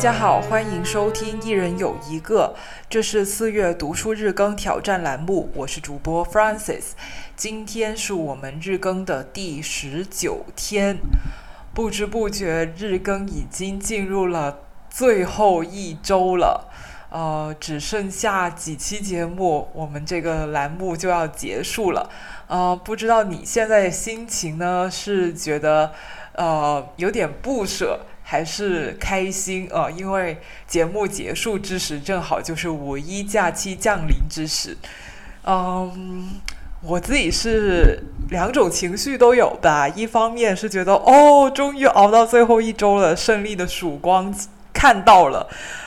大家好，欢迎收听一人有一个，这是四月读书日更挑战栏目，我是主播 f r a n c i s 今天是我们日更的第十九天，不知不觉日更已经进入了最后一周了，呃，只剩下几期节目，我们这个栏目就要结束了，呃，不知道你现在心情呢？是觉得呃有点不舍？还是开心啊，因为节目结束之时正好就是五一假期降临之时。嗯，我自己是两种情绪都有吧。一方面是觉得哦，终于熬到最后一周了，胜利的曙光看到了。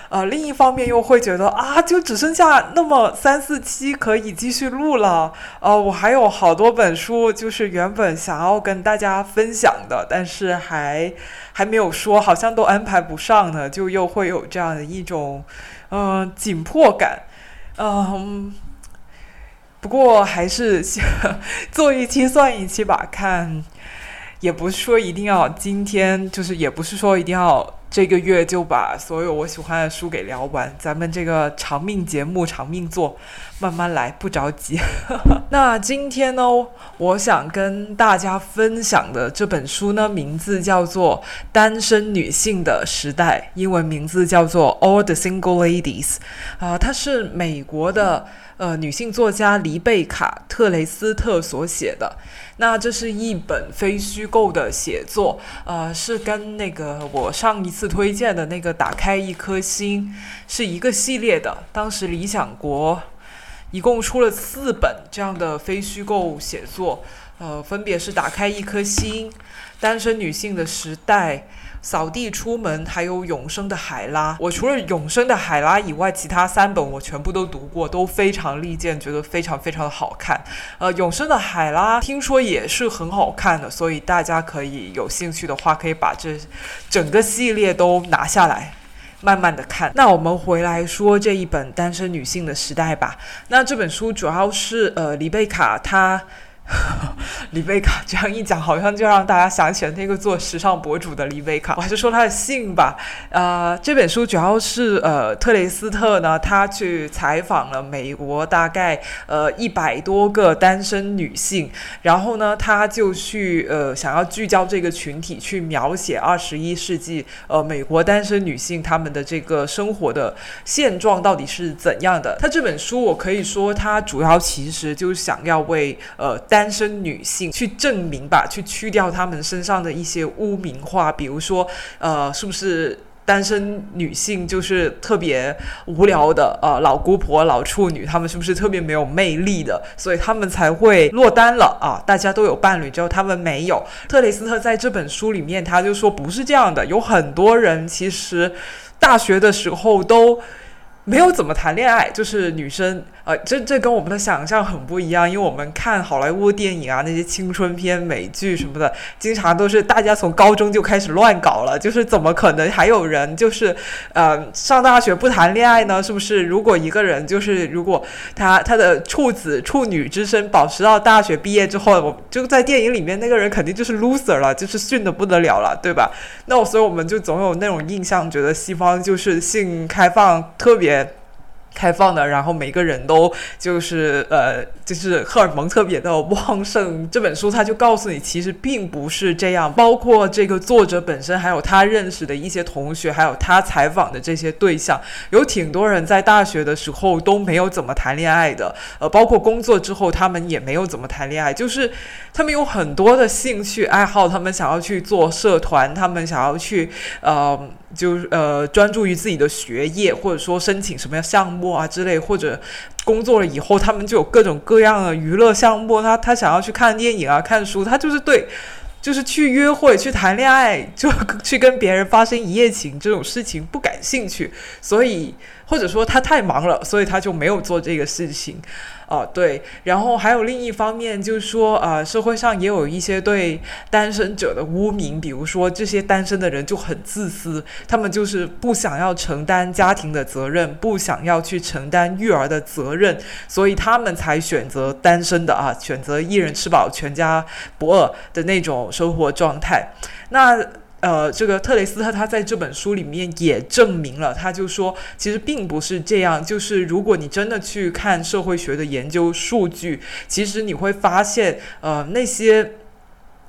呃，另一方面又会觉得啊，就只剩下那么三四期可以继续录了。呃，我还有好多本书，就是原本想要跟大家分享的，但是还还没有说，好像都安排不上呢，就又会有这样的一种嗯紧迫感。嗯，不过还是 做一期算一期吧，看也不是说一定要今天，就是也不是说一定要。这个月就把所有我喜欢的书给聊完，咱们这个长命节目长命做，慢慢来，不着急。那今天呢，我想跟大家分享的这本书呢，名字叫做《单身女性的时代》，英文名字叫做《All the Single Ladies》。啊，它是美国的呃女性作家黎贝卡·特雷斯特所写的。那这是一本非虚构的写作，呃，是跟那个我上一次推荐的那个《打开一颗心》是一个系列的。当时理想国一共出了四本这样的非虚构写作，呃，分别是《打开一颗心》、《单身女性的时代》。扫地出门，还有永生的海拉。我除了永生的海拉以外，其他三本我全部都读过，都非常力荐，觉得非常非常的好看。呃，永生的海拉听说也是很好看的，所以大家可以有兴趣的话，可以把这整个系列都拿下来，慢慢的看。那我们回来说这一本《单身女性的时代》吧。那这本书主要是呃，李贝卡她。李贝卡这样一讲，好像就让大家想起了那个做时尚博主的李贝卡。我还是说他的姓吧。呃，这本书主要是呃，特雷斯特呢，他去采访了美国大概呃一百多个单身女性，然后呢，他就去呃想要聚焦这个群体，去描写二十一世纪呃美国单身女性她们的这个生活的现状到底是怎样的。他这本书我可以说，他主要其实就是想要为呃。单身女性去证明吧，去去掉她们身上的一些污名化，比如说，呃，是不是单身女性就是特别无聊的？呃，老姑婆、老处女，她们是不是特别没有魅力的？所以她们才会落单了啊！大家都有伴侣之后，她们没有。特雷斯特在这本书里面，他就说不是这样的，有很多人其实大学的时候都没有怎么谈恋爱，就是女生。呃，这这跟我们的想象很不一样，因为我们看好莱坞电影啊，那些青春片、美剧什么的，经常都是大家从高中就开始乱搞了，就是怎么可能还有人就是呃上大学不谈恋爱呢？是不是？如果一个人就是如果他他的处子处女之身保持到大学毕业之后，我就在电影里面那个人肯定就是 loser 了，就是逊的不得了了，对吧？那我所以我们就总有那种印象，觉得西方就是性开放特别。开放的，然后每个人都就是呃，就是荷尔蒙特别的旺盛。这本书他就告诉你，其实并不是这样。包括这个作者本身，还有他认识的一些同学，还有他采访的这些对象，有挺多人在大学的时候都没有怎么谈恋爱的。呃，包括工作之后，他们也没有怎么谈恋爱，就是他们有很多的兴趣爱好，他们想要去做社团，他们想要去呃。就是呃，专注于自己的学业，或者说申请什么项目啊之类，或者工作了以后，他们就有各种各样的娱乐项目。他他想要去看电影啊，看书，他就是对，就是去约会、去谈恋爱，就去跟别人发生一夜情这种事情不感兴趣，所以或者说他太忙了，所以他就没有做这个事情。哦，对，然后还有另一方面，就是说，呃，社会上也有一些对单身者的污名，比如说这些单身的人就很自私，他们就是不想要承担家庭的责任，不想要去承担育儿的责任，所以他们才选择单身的啊，选择一人吃饱全家不饿的那种生活状态。那呃，这个特雷斯特他在这本书里面也证明了，他就说，其实并不是这样。就是如果你真的去看社会学的研究数据，其实你会发现，呃，那些。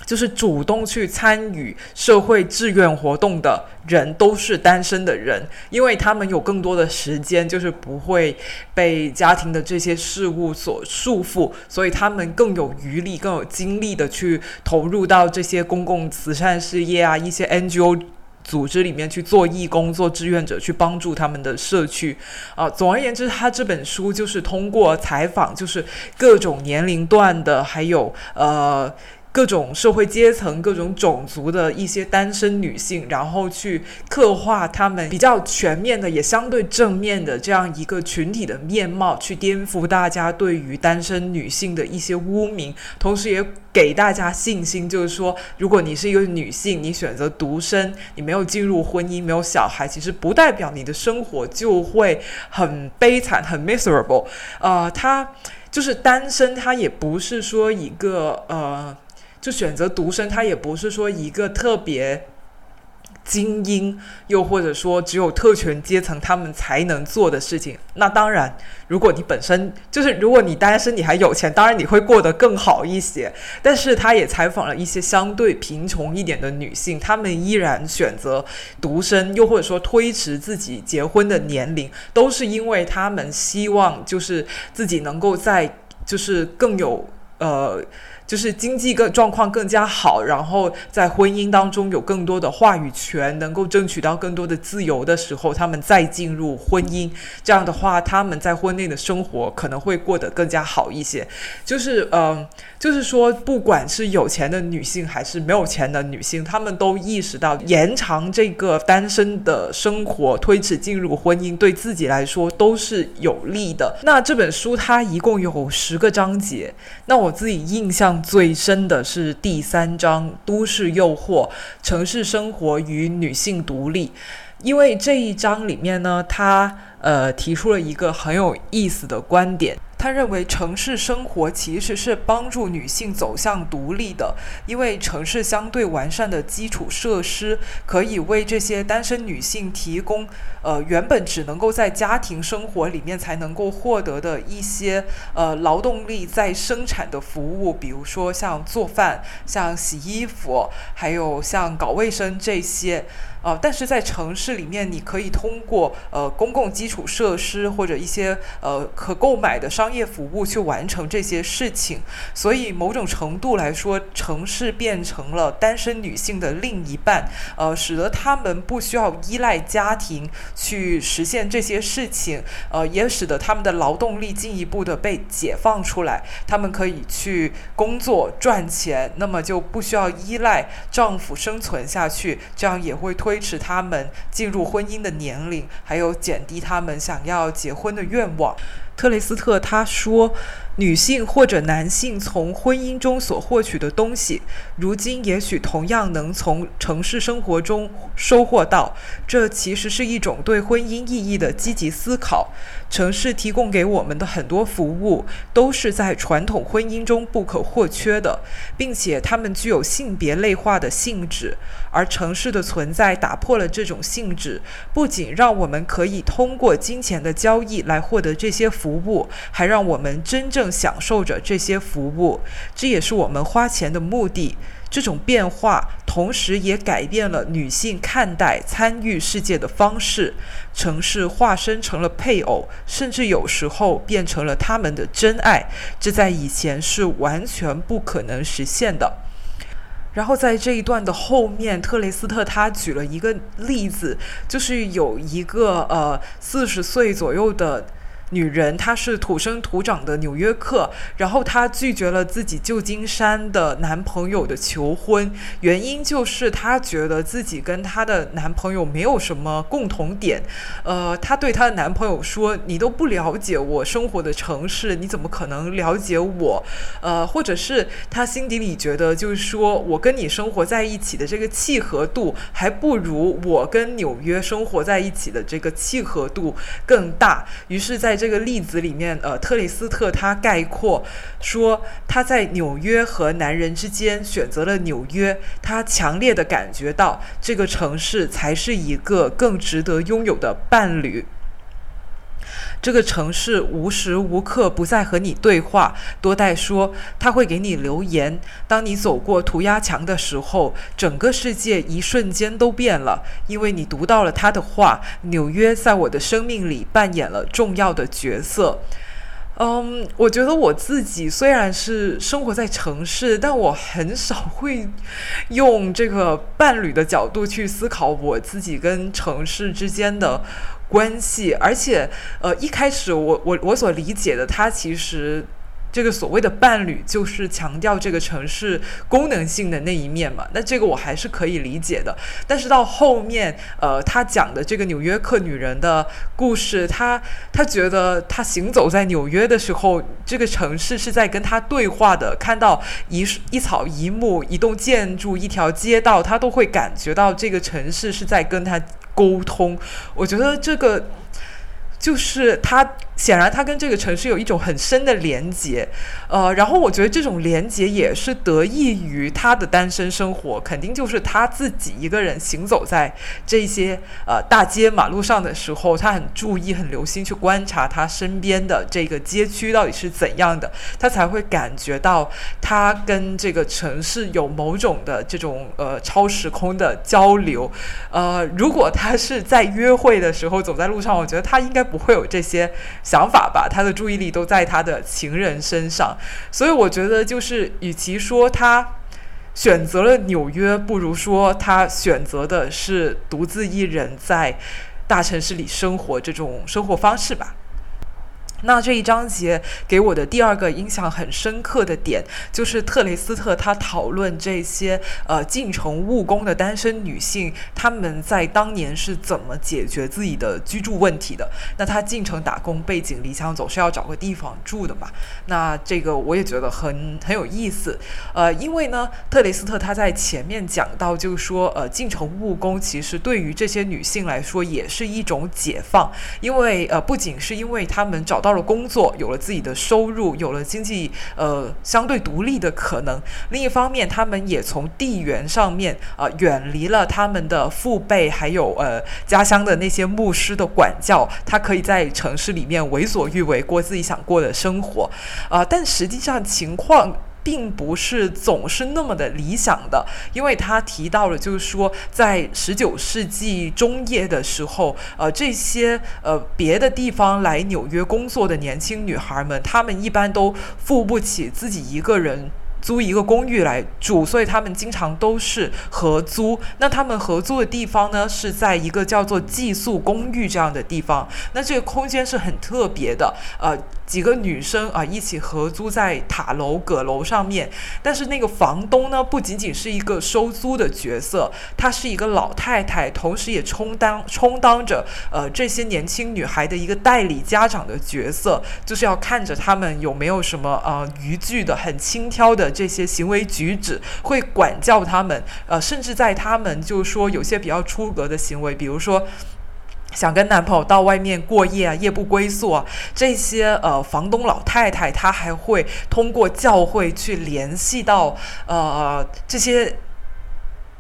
就是主动去参与社会志愿活动的人都是单身的人，因为他们有更多的时间，就是不会被家庭的这些事物所束缚，所以他们更有余力、更有精力的去投入到这些公共慈善事业啊、一些 NGO 组织里面去做义工、做志愿者，去帮助他们的社区。啊，总而言之，他这本书就是通过采访，就是各种年龄段的，还有呃。各种社会阶层、各种种族的一些单身女性，然后去刻画她们比较全面的、也相对正面的这样一个群体的面貌，去颠覆大家对于单身女性的一些污名，同时也给大家信心，就是说，如果你是一个女性，你选择独身，你没有进入婚姻，没有小孩，其实不代表你的生活就会很悲惨、很 miserable。呃，她就是单身，他也不是说一个呃。就选择独身，他也不是说一个特别精英，又或者说只有特权阶层他们才能做的事情。那当然，如果你本身就是如果你单身，你还有钱，当然你会过得更好一些。但是他也采访了一些相对贫穷一点的女性，她们依然选择独身，又或者说推迟自己结婚的年龄，都是因为她们希望就是自己能够在就是更有呃。就是经济更状况更加好，然后在婚姻当中有更多的话语权，能够争取到更多的自由的时候，他们再进入婚姻。这样的话，他们在婚内的生活可能会过得更加好一些。就是嗯，就是说，不管是有钱的女性还是没有钱的女性，她们都意识到延长这个单身的生活，推迟进入婚姻，对自己来说都是有利的。那这本书它一共有十个章节，那我自己印象。最深的是第三章《都市诱惑：城市生活与女性独立》，因为这一章里面呢，它呃提出了一个很有意思的观点。他认为城市生活其实是帮助女性走向独立的，因为城市相对完善的基础设施可以为这些单身女性提供，呃，原本只能够在家庭生活里面才能够获得的一些呃劳动力在生产的服务，比如说像做饭、像洗衣服，还有像搞卫生这些。呃，但是在城市里面，你可以通过呃公共基础设施或者一些呃可购买的商业服务去完成这些事情。所以某种程度来说，城市变成了单身女性的另一半，呃，使得她们不需要依赖家庭去实现这些事情，呃，也使得她们的劳动力进一步的被解放出来，她们可以去工作赚钱，那么就不需要依赖丈夫生存下去，这样也会推。推迟他们进入婚姻的年龄，还有减低他们想要结婚的愿望。特雷斯特他说。女性或者男性从婚姻中所获取的东西，如今也许同样能从城市生活中收获到。这其实是一种对婚姻意义的积极思考。城市提供给我们的很多服务，都是在传统婚姻中不可或缺的，并且它们具有性别类化的性质。而城市的存在打破了这种性质，不仅让我们可以通过金钱的交易来获得这些服务，还让我们真正。享受着这些服务，这也是我们花钱的目的。这种变化同时也改变了女性看待参与世界的方式。城市化身成了配偶，甚至有时候变成了他们的真爱，这在以前是完全不可能实现的。然后在这一段的后面，特雷斯特他举了一个例子，就是有一个呃四十岁左右的。女人，她是土生土长的纽约客，然后她拒绝了自己旧金山的男朋友的求婚，原因就是她觉得自己跟她的男朋友没有什么共同点。呃，她对她的男朋友说：“你都不了解我生活的城市，你怎么可能了解我？”呃，或者是她心底里觉得，就是说我跟你生活在一起的这个契合度，还不如我跟纽约生活在一起的这个契合度更大。于是，在在这个例子里面，呃，特里斯特他概括说，他在纽约和男人之间选择了纽约，他强烈的感觉到这个城市才是一个更值得拥有的伴侣。这个城市无时无刻不在和你对话。多代说，他会给你留言。当你走过涂鸦墙的时候，整个世界一瞬间都变了，因为你读到了他的话。纽约在我的生命里扮演了重要的角色。嗯，我觉得我自己虽然是生活在城市，但我很少会用这个伴侣的角度去思考我自己跟城市之间的。关系，而且，呃，一开始我我我所理解的，他其实这个所谓的伴侣，就是强调这个城市功能性的那一面嘛。那这个我还是可以理解的。但是到后面，呃，他讲的这个纽约客女人的故事，他他觉得他行走在纽约的时候，这个城市是在跟他对话的。看到一一草一木、一栋建筑、一条街道，他都会感觉到这个城市是在跟他。沟通，我觉得这个就是他。显然，他跟这个城市有一种很深的连结，呃，然后我觉得这种连结也是得益于他的单身生活，肯定就是他自己一个人行走在这些呃大街马路上的时候，他很注意、很留心去观察他身边的这个街区到底是怎样的，他才会感觉到他跟这个城市有某种的这种呃超时空的交流。呃，如果他是在约会的时候走在路上，我觉得他应该不会有这些。想法吧，他的注意力都在他的情人身上，所以我觉得就是，与其说他选择了纽约，不如说他选择的是独自一人在大城市里生活这种生活方式吧。那这一章节给我的第二个印象很深刻的点，就是特雷斯特他讨论这些呃进城务工的单身女性，她们在当年是怎么解决自己的居住问题的。那她进城打工，背井离乡，总是要找个地方住的嘛。那这个我也觉得很很有意思。呃，因为呢，特雷斯特他在前面讲到，就是说，呃，进城务工其实对于这些女性来说也是一种解放，因为呃，不仅是因为她们找到了工作，有了自己的收入，有了经济呃相对独立的可能。另一方面，他们也从地缘上面啊远离了他们的父辈，还有呃家乡的那些牧师的管教，他可以在城市里面为所欲为，过自己想过的生活啊。但实际上情况。并不是总是那么的理想的，因为他提到了，就是说，在十九世纪中叶的时候，呃，这些呃别的地方来纽约工作的年轻女孩们，她们一般都付不起自己一个人。租一个公寓来住，所以他们经常都是合租。那他们合租的地方呢，是在一个叫做寄宿公寓这样的地方。那这个空间是很特别的，呃，几个女生啊一起合租在塔楼阁楼上面。但是那个房东呢，不仅仅是一个收租的角色，她是一个老太太，同时也充当充当着呃这些年轻女孩的一个代理家长的角色，就是要看着他们有没有什么呃逾矩的、很轻佻的。这些行为举止会管教他们，呃，甚至在他们就是说有些比较出格的行为，比如说想跟男朋友到外面过夜啊，夜不归宿啊，这些呃房东老太太她还会通过教会去联系到呃这些。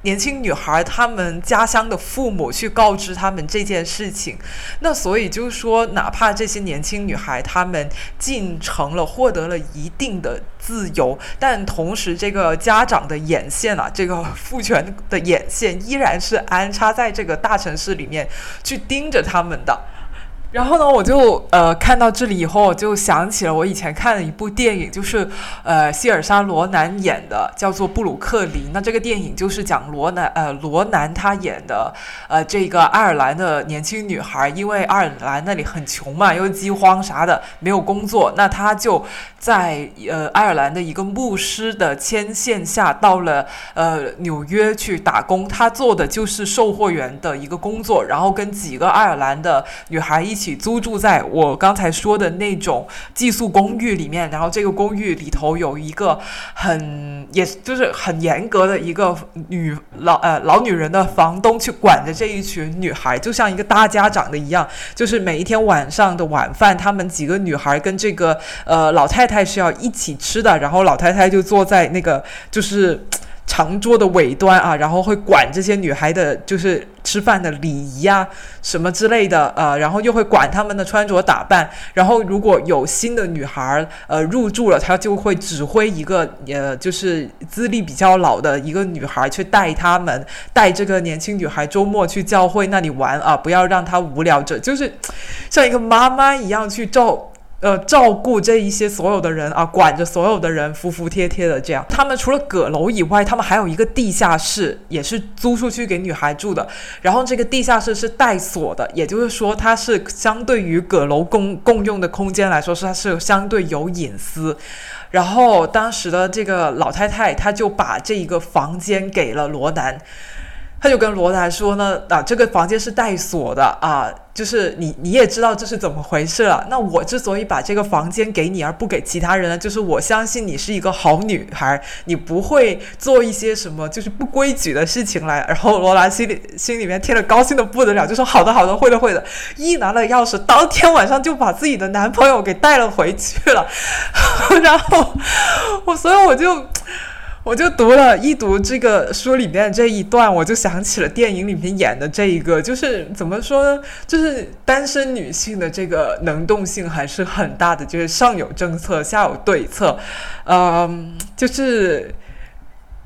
年轻女孩，她们家乡的父母去告知她们这件事情，那所以就是说，哪怕这些年轻女孩她们进城了，获得了一定的自由，但同时这个家长的眼线啊，这个父权的眼线依然是安插在这个大城市里面去盯着他们的。然后呢，我就呃看到这里以后，我就想起了我以前看的一部电影，就是呃希尔莎罗南演的，叫做《布鲁克林》。那这个电影就是讲罗南呃罗南他演的呃这个爱尔兰的年轻女孩，因为爱尔兰那里很穷嘛，又饥荒啥的，没有工作，那她就在呃爱尔兰的一个牧师的牵线下，到了呃纽约去打工。她做的就是售货员的一个工作，然后跟几个爱尔兰的女孩一起。起租住在我刚才说的那种寄宿公寓里面，然后这个公寓里头有一个很，也就是很严格的一个女老呃老女人的房东去管着这一群女孩，就像一个大家长的一样，就是每一天晚上的晚饭，他们几个女孩跟这个呃老太太是要一起吃的，然后老太太就坐在那个就是。长桌的尾端啊，然后会管这些女孩的，就是吃饭的礼仪啊，什么之类的，呃，然后又会管她们的穿着打扮。然后如果有新的女孩儿呃入住了，他就会指挥一个呃，就是资历比较老的一个女孩去带她们，带这个年轻女孩周末去教会那里玩啊，不要让她无聊着，就是像一个妈妈一样去照。呃，照顾这一些所有的人啊，管着所有的人，服服帖帖的这样。他们除了阁楼以外，他们还有一个地下室，也是租出去给女孩住的。然后这个地下室是带锁的，也就是说，它是相对于阁楼共共用的空间来说，是它是相对有隐私。然后当时的这个老太太，她就把这一个房间给了罗南。他就跟罗兰说呢，啊，这个房间是带锁的啊，就是你你也知道这是怎么回事了。那我之所以把这个房间给你而不给其他人呢，就是我相信你是一个好女孩，你不会做一些什么就是不规矩的事情来。然后罗兰心里心里面听了高兴的不得了，就说好的好的，会的会的。一拿了钥匙，当天晚上就把自己的男朋友给带了回去了。然后我 所以我就。我就读了一读这个书里面这一段，我就想起了电影里面演的这一个，就是怎么说呢？就是单身女性的这个能动性还是很大的，就是上有政策，下有对策，嗯，就是。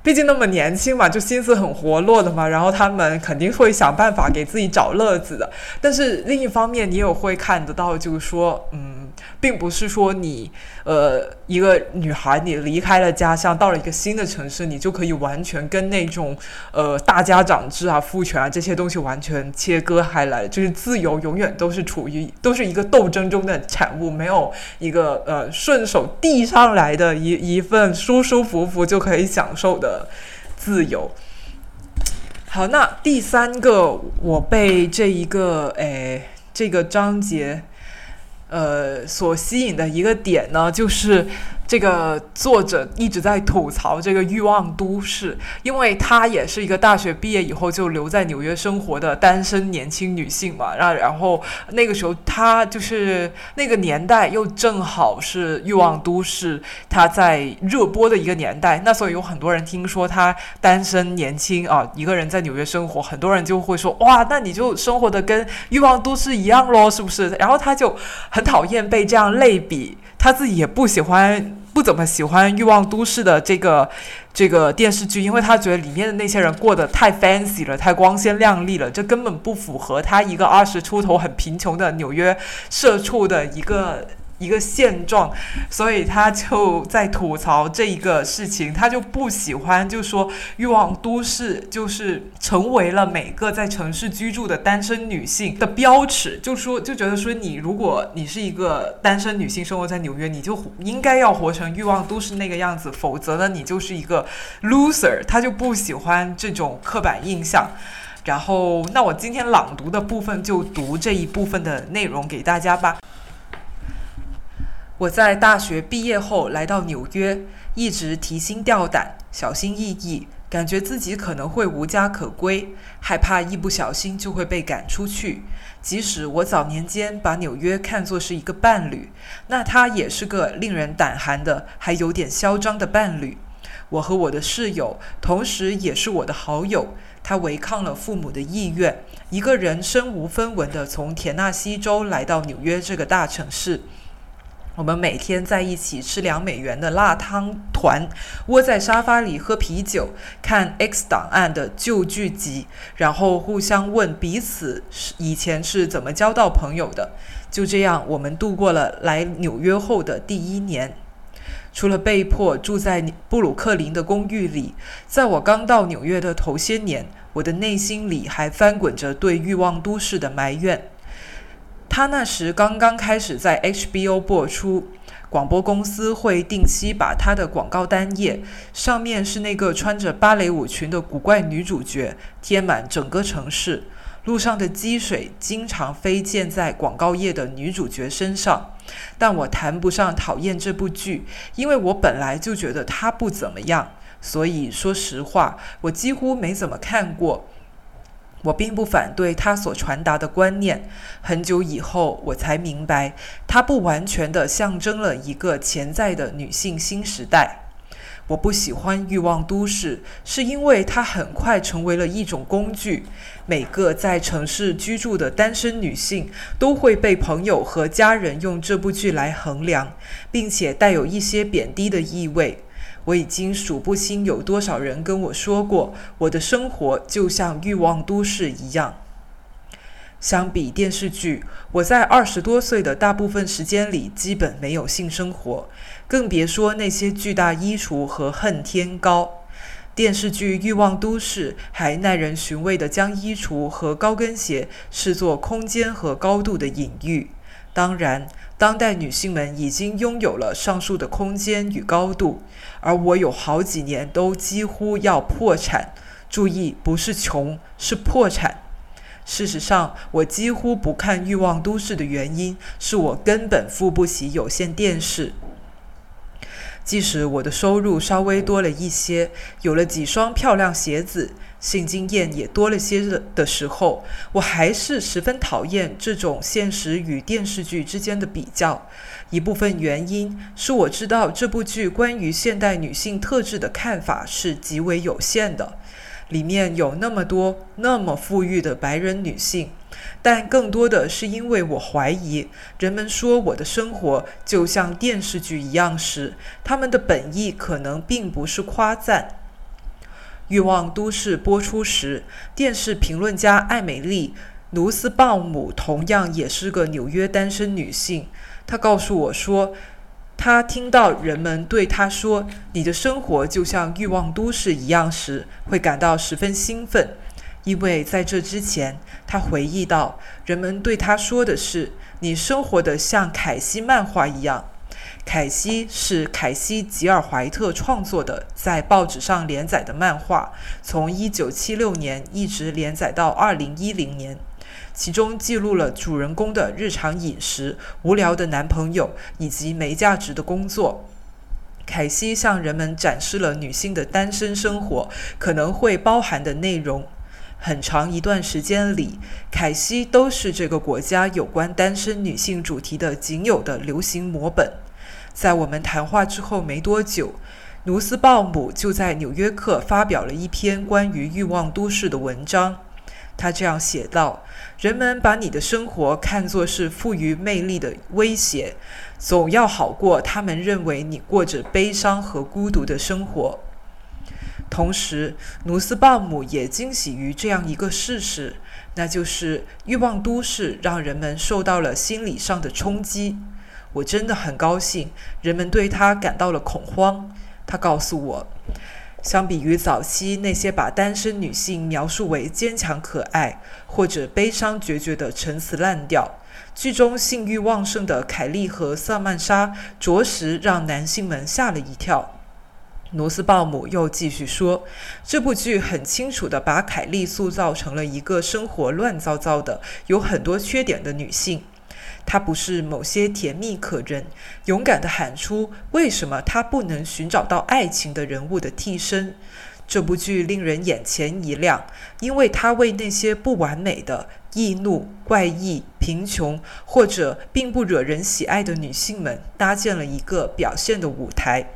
毕竟那么年轻嘛，就心思很活络的嘛，然后他们肯定会想办法给自己找乐子的。但是另一方面，你也会看得到，就是说，嗯，并不是说你，呃，一个女孩你离开了家乡，到了一个新的城市，你就可以完全跟那种，呃，大家长制啊、父权啊这些东西完全切割开来。就是自由永远都是处于都是一个斗争中的产物，没有一个呃顺手递上来的一一份舒舒服服就可以享受的。自由。好，那第三个，我被这一个诶，这个章节，呃，所吸引的一个点呢，就是。这个作者一直在吐槽这个欲望都市，因为她也是一个大学毕业以后就留在纽约生活的单身年轻女性嘛。那然后那个时候她就是那个年代又正好是欲望都市她在热播的一个年代，那所以有很多人听说她单身年轻啊，一个人在纽约生活，很多人就会说哇，那你就生活的跟欲望都市一样喽，是不是？然后她就很讨厌被这样类比。他自己也不喜欢，不怎么喜欢《欲望都市》的这个这个电视剧，因为他觉得里面的那些人过得太 fancy 了，太光鲜亮丽了，这根本不符合他一个二十出头很贫穷的纽约社畜的一个。一个现状，所以他就在吐槽这一个事情，他就不喜欢，就说欲望都市就是成为了每个在城市居住的单身女性的标尺，就说就觉得说你如果你是一个单身女性生活在纽约，你就应该要活成欲望都市那个样子，否则呢你就是一个 loser，他就不喜欢这种刻板印象。然后，那我今天朗读的部分就读这一部分的内容给大家吧。我在大学毕业后来到纽约，一直提心吊胆、小心翼翼，感觉自己可能会无家可归，害怕一不小心就会被赶出去。即使我早年间把纽约看作是一个伴侣，那他也是个令人胆寒的、还有点嚣张的伴侣。我和我的室友，同时也是我的好友，他违抗了父母的意愿，一个人身无分文地从田纳西州来到纽约这个大城市。我们每天在一起吃两美元的辣汤团，窝在沙发里喝啤酒，看 X 档案的旧剧集，然后互相问彼此是以前是怎么交到朋友的。就这样，我们度过了来纽约后的第一年。除了被迫住在布鲁克林的公寓里，在我刚到纽约的头些年，我的内心里还翻滚着对欲望都市的埋怨。他那时刚刚开始在 HBO 播出，广播公司会定期把他的广告单页，上面是那个穿着芭蕾舞裙的古怪女主角，贴满整个城市。路上的积水经常飞溅在广告页的女主角身上。但我谈不上讨厌这部剧，因为我本来就觉得它不怎么样。所以说实话，我几乎没怎么看过。我并不反对他所传达的观念。很久以后，我才明白，它不完全的象征了一个潜在的女性新时代。我不喜欢欲望都市，是因为它很快成为了一种工具。每个在城市居住的单身女性都会被朋友和家人用这部剧来衡量，并且带有一些贬低的意味。我已经数不清有多少人跟我说过，我的生活就像欲望都市一样。相比电视剧，我在二十多岁的大部分时间里基本没有性生活。更别说那些巨大衣橱和恨天高。电视剧《欲望都市》还耐人寻味地将衣橱和高跟鞋视作空间和高度的隐喻。当然，当代女性们已经拥有了上述的空间与高度，而我有好几年都几乎要破产。注意，不是穷，是破产。事实上，我几乎不看《欲望都市》的原因是我根本付不起有线电视。即使我的收入稍微多了一些，有了几双漂亮鞋子，性经验也多了些的时候，我还是十分讨厌这种现实与电视剧之间的比较。一部分原因是我知道这部剧关于现代女性特质的看法是极为有限的，里面有那么多那么富裕的白人女性。但更多的是因为我怀疑，人们说我的生活就像电视剧一样时，他们的本意可能并不是夸赞。《欲望都市》播出时，电视评论家艾美丽·卢斯鲍姆同样也是个纽约单身女性。她告诉我说，她听到人们对她说“你的生活就像《欲望都市》一样”时，会感到十分兴奋。因为在这之前，他回忆到，人们对他说的是：“你生活的像凯西漫画一样。”凯西是凯西·吉尔怀特创作的，在报纸上连载的漫画，从1976年一直连载到2010年，其中记录了主人公的日常饮食、无聊的男朋友以及没价值的工作。凯西向人们展示了女性的单身生活可能会包含的内容。很长一段时间里，凯西都是这个国家有关单身女性主题的仅有的流行模本。在我们谈话之后没多久，努斯鲍姆就在《纽约客》发表了一篇关于欲望都市的文章。他这样写道：“人们把你的生活看作是富于魅力的威胁，总要好过他们认为你过着悲伤和孤独的生活。”同时，努斯鲍姆也惊喜于这样一个事实，那就是欲望都市让人们受到了心理上的冲击。我真的很高兴，人们对他感到了恐慌。他告诉我，相比于早期那些把单身女性描述为坚强可爱或者悲伤决绝的陈词滥调，剧中性欲旺盛的凯莉和萨曼莎着实让男性们吓了一跳。罗斯鲍姆又继续说：“这部剧很清楚地把凯莉塑造成了一个生活乱糟糟的、有很多缺点的女性。她不是某些甜蜜可人、勇敢地喊出为什么她不能寻找到爱情的人物的替身。这部剧令人眼前一亮，因为它为那些不完美的、易怒、怪异、贫穷或者并不惹人喜爱的女性们搭建了一个表现的舞台。”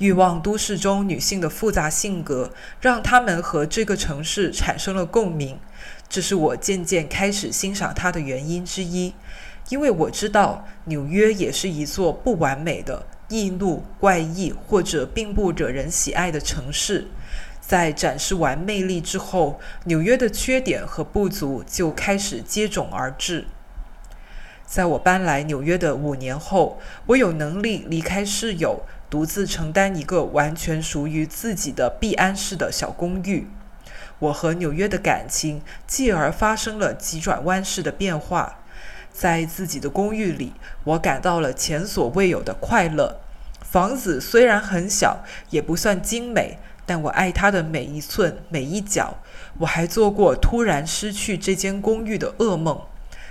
欲望都市中女性的复杂性格，让她们和这个城市产生了共鸣。这是我渐渐开始欣赏它的原因之一。因为我知道纽约也是一座不完美的、易怒、怪异或者并不惹人喜爱的城市。在展示完魅力之后，纽约的缺点和不足就开始接踵而至。在我搬来纽约的五年后，我有能力离开室友。独自承担一个完全属于自己的必安式的小公寓，我和纽约的感情继而发生了急转弯式的变化。在自己的公寓里，我感到了前所未有的快乐。房子虽然很小，也不算精美，但我爱它的每一寸每一角。我还做过突然失去这间公寓的噩梦，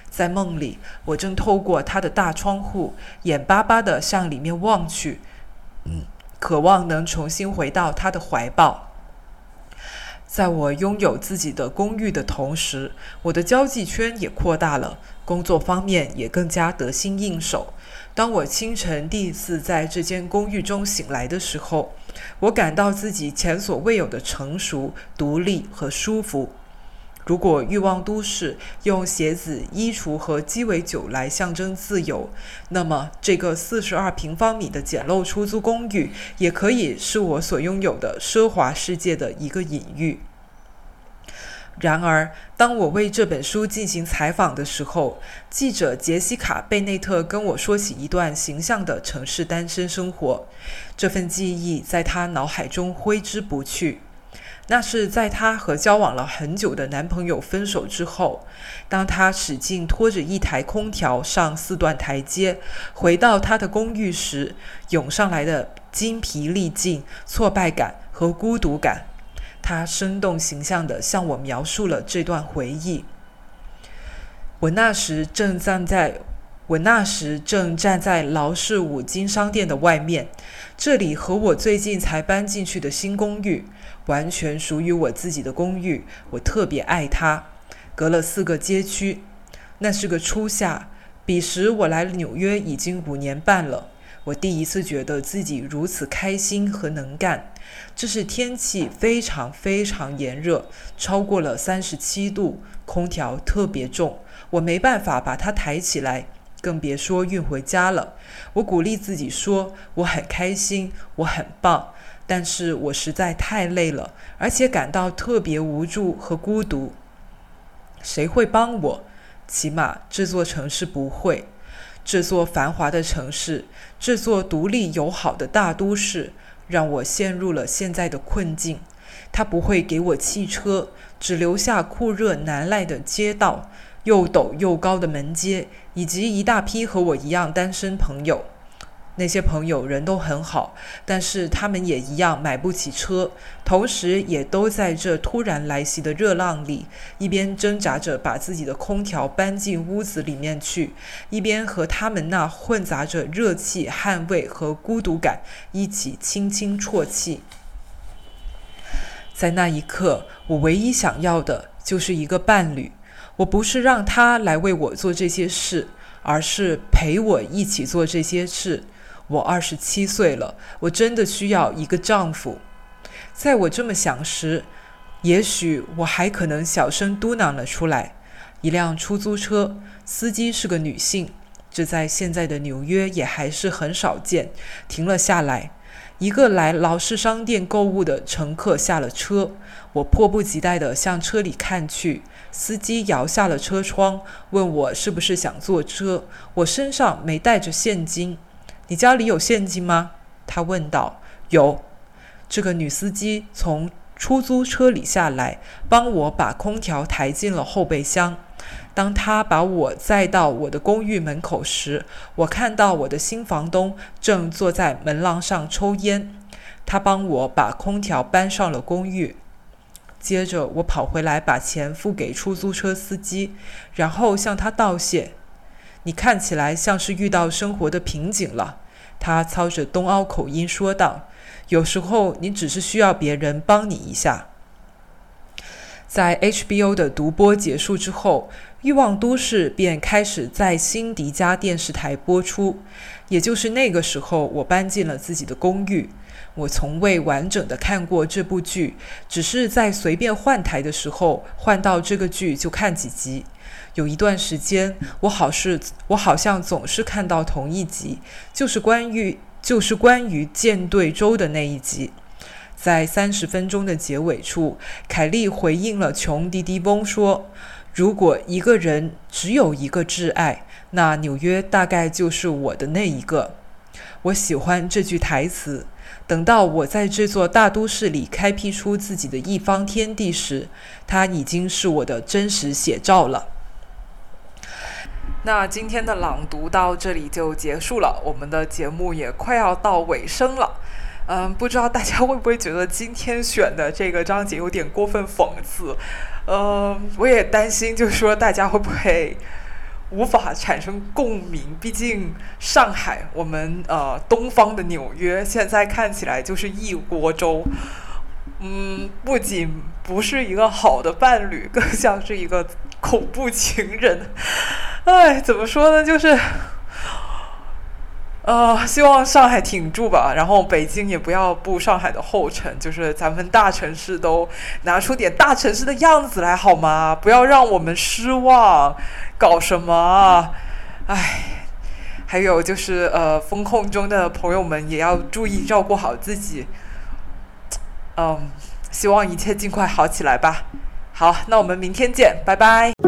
在梦里，我正透过它的大窗户，眼巴巴地向里面望去，嗯，渴望能重新回到他的怀抱。在我拥有自己的公寓的同时，我的交际圈也扩大了，工作方面也更加得心应手。当我清晨第一次在这间公寓中醒来的时候，我感到自己前所未有的成熟、独立和舒服。如果欲望都市用鞋子、衣橱和鸡尾酒来象征自由，那么这个四十二平方米的简陋出租公寓也可以是我所拥有的奢华世界的一个隐喻。然而，当我为这本书进行采访的时候，记者杰西卡·贝内特跟我说起一段形象的城市单身生活，这份记忆在他脑海中挥之不去。那是在她和交往了很久的男朋友分手之后，当她使劲拖着一台空调上四段台阶，回到她的公寓时，涌上来的精疲力尽、挫败感和孤独感。她生动形象地向我描述了这段回忆。我那时正站在，我那时正站在劳氏五金商店的外面，这里和我最近才搬进去的新公寓。完全属于我自己的公寓，我特别爱它。隔了四个街区，那是个初夏。彼时我来纽约已经五年半了，我第一次觉得自己如此开心和能干。这是天气非常非常炎热，超过了三十七度，空调特别重，我没办法把它抬起来，更别说运回家了。我鼓励自己说，我很开心，我很棒。但是我实在太累了，而且感到特别无助和孤独。谁会帮我？起码这座城市不会。这座繁华的城市，这座独立友好的大都市，让我陷入了现在的困境。它不会给我汽车，只留下酷热难耐的街道、又陡又高的门阶，以及一大批和我一样单身朋友。那些朋友人都很好，但是他们也一样买不起车，同时也都在这突然来袭的热浪里，一边挣扎着把自己的空调搬进屋子里面去，一边和他们那混杂着热气、汗味和孤独感一起轻轻啜泣。在那一刻，我唯一想要的就是一个伴侣。我不是让他来为我做这些事，而是陪我一起做这些事。我二十七岁了，我真的需要一个丈夫。在我这么想时，也许我还可能小声嘟囔了出来。一辆出租车，司机是个女性，这在现在的纽约也还是很少见。停了下来，一个来劳氏商店购物的乘客下了车。我迫不及待地向车里看去。司机摇下了车窗，问我是不是想坐车。我身上没带着现金。你家里有现金吗？他问道。有。这个女司机从出租车里下来，帮我把空调抬进了后备箱。当他把我载到我的公寓门口时，我看到我的新房东正坐在门廊上抽烟。他帮我把空调搬上了公寓。接着，我跑回来把钱付给出租车司机，然后向他道谢。你看起来像是遇到生活的瓶颈了，他操着东澳口音说道。有时候你只是需要别人帮你一下。在 HBO 的独播结束之后，《欲望都市》便开始在新迪加电视台播出。也就是那个时候，我搬进了自己的公寓。我从未完整的看过这部剧，只是在随便换台的时候换到这个剧就看几集。有一段时间，我好是，我好像总是看到同一集，就是关于就是关于舰队周的那一集。在三十分钟的结尾处，凯莉回应了琼迪迪翁说：“如果一个人只有一个挚爱，那纽约大概就是我的那一个。”我喜欢这句台词。等到我在这座大都市里开辟出自己的一方天地时，它已经是我的真实写照了。那今天的朗读到这里就结束了，我们的节目也快要到尾声了。嗯，不知道大家会不会觉得今天选的这个章节有点过分讽刺？呃，我也担心，就是说大家会不会无法产生共鸣？毕竟上海，我们呃东方的纽约，现在看起来就是一锅粥。嗯，不仅不是一个好的伴侣，更像是一个恐怖情人。哎，怎么说呢？就是。呃，希望上海挺住吧，然后北京也不要步上海的后尘，就是咱们大城市都拿出点大城市的样子来好吗？不要让我们失望，搞什么？哎，还有就是呃，风控中的朋友们也要注意照顾好自己。嗯，希望一切尽快好起来吧。好，那我们明天见，拜拜。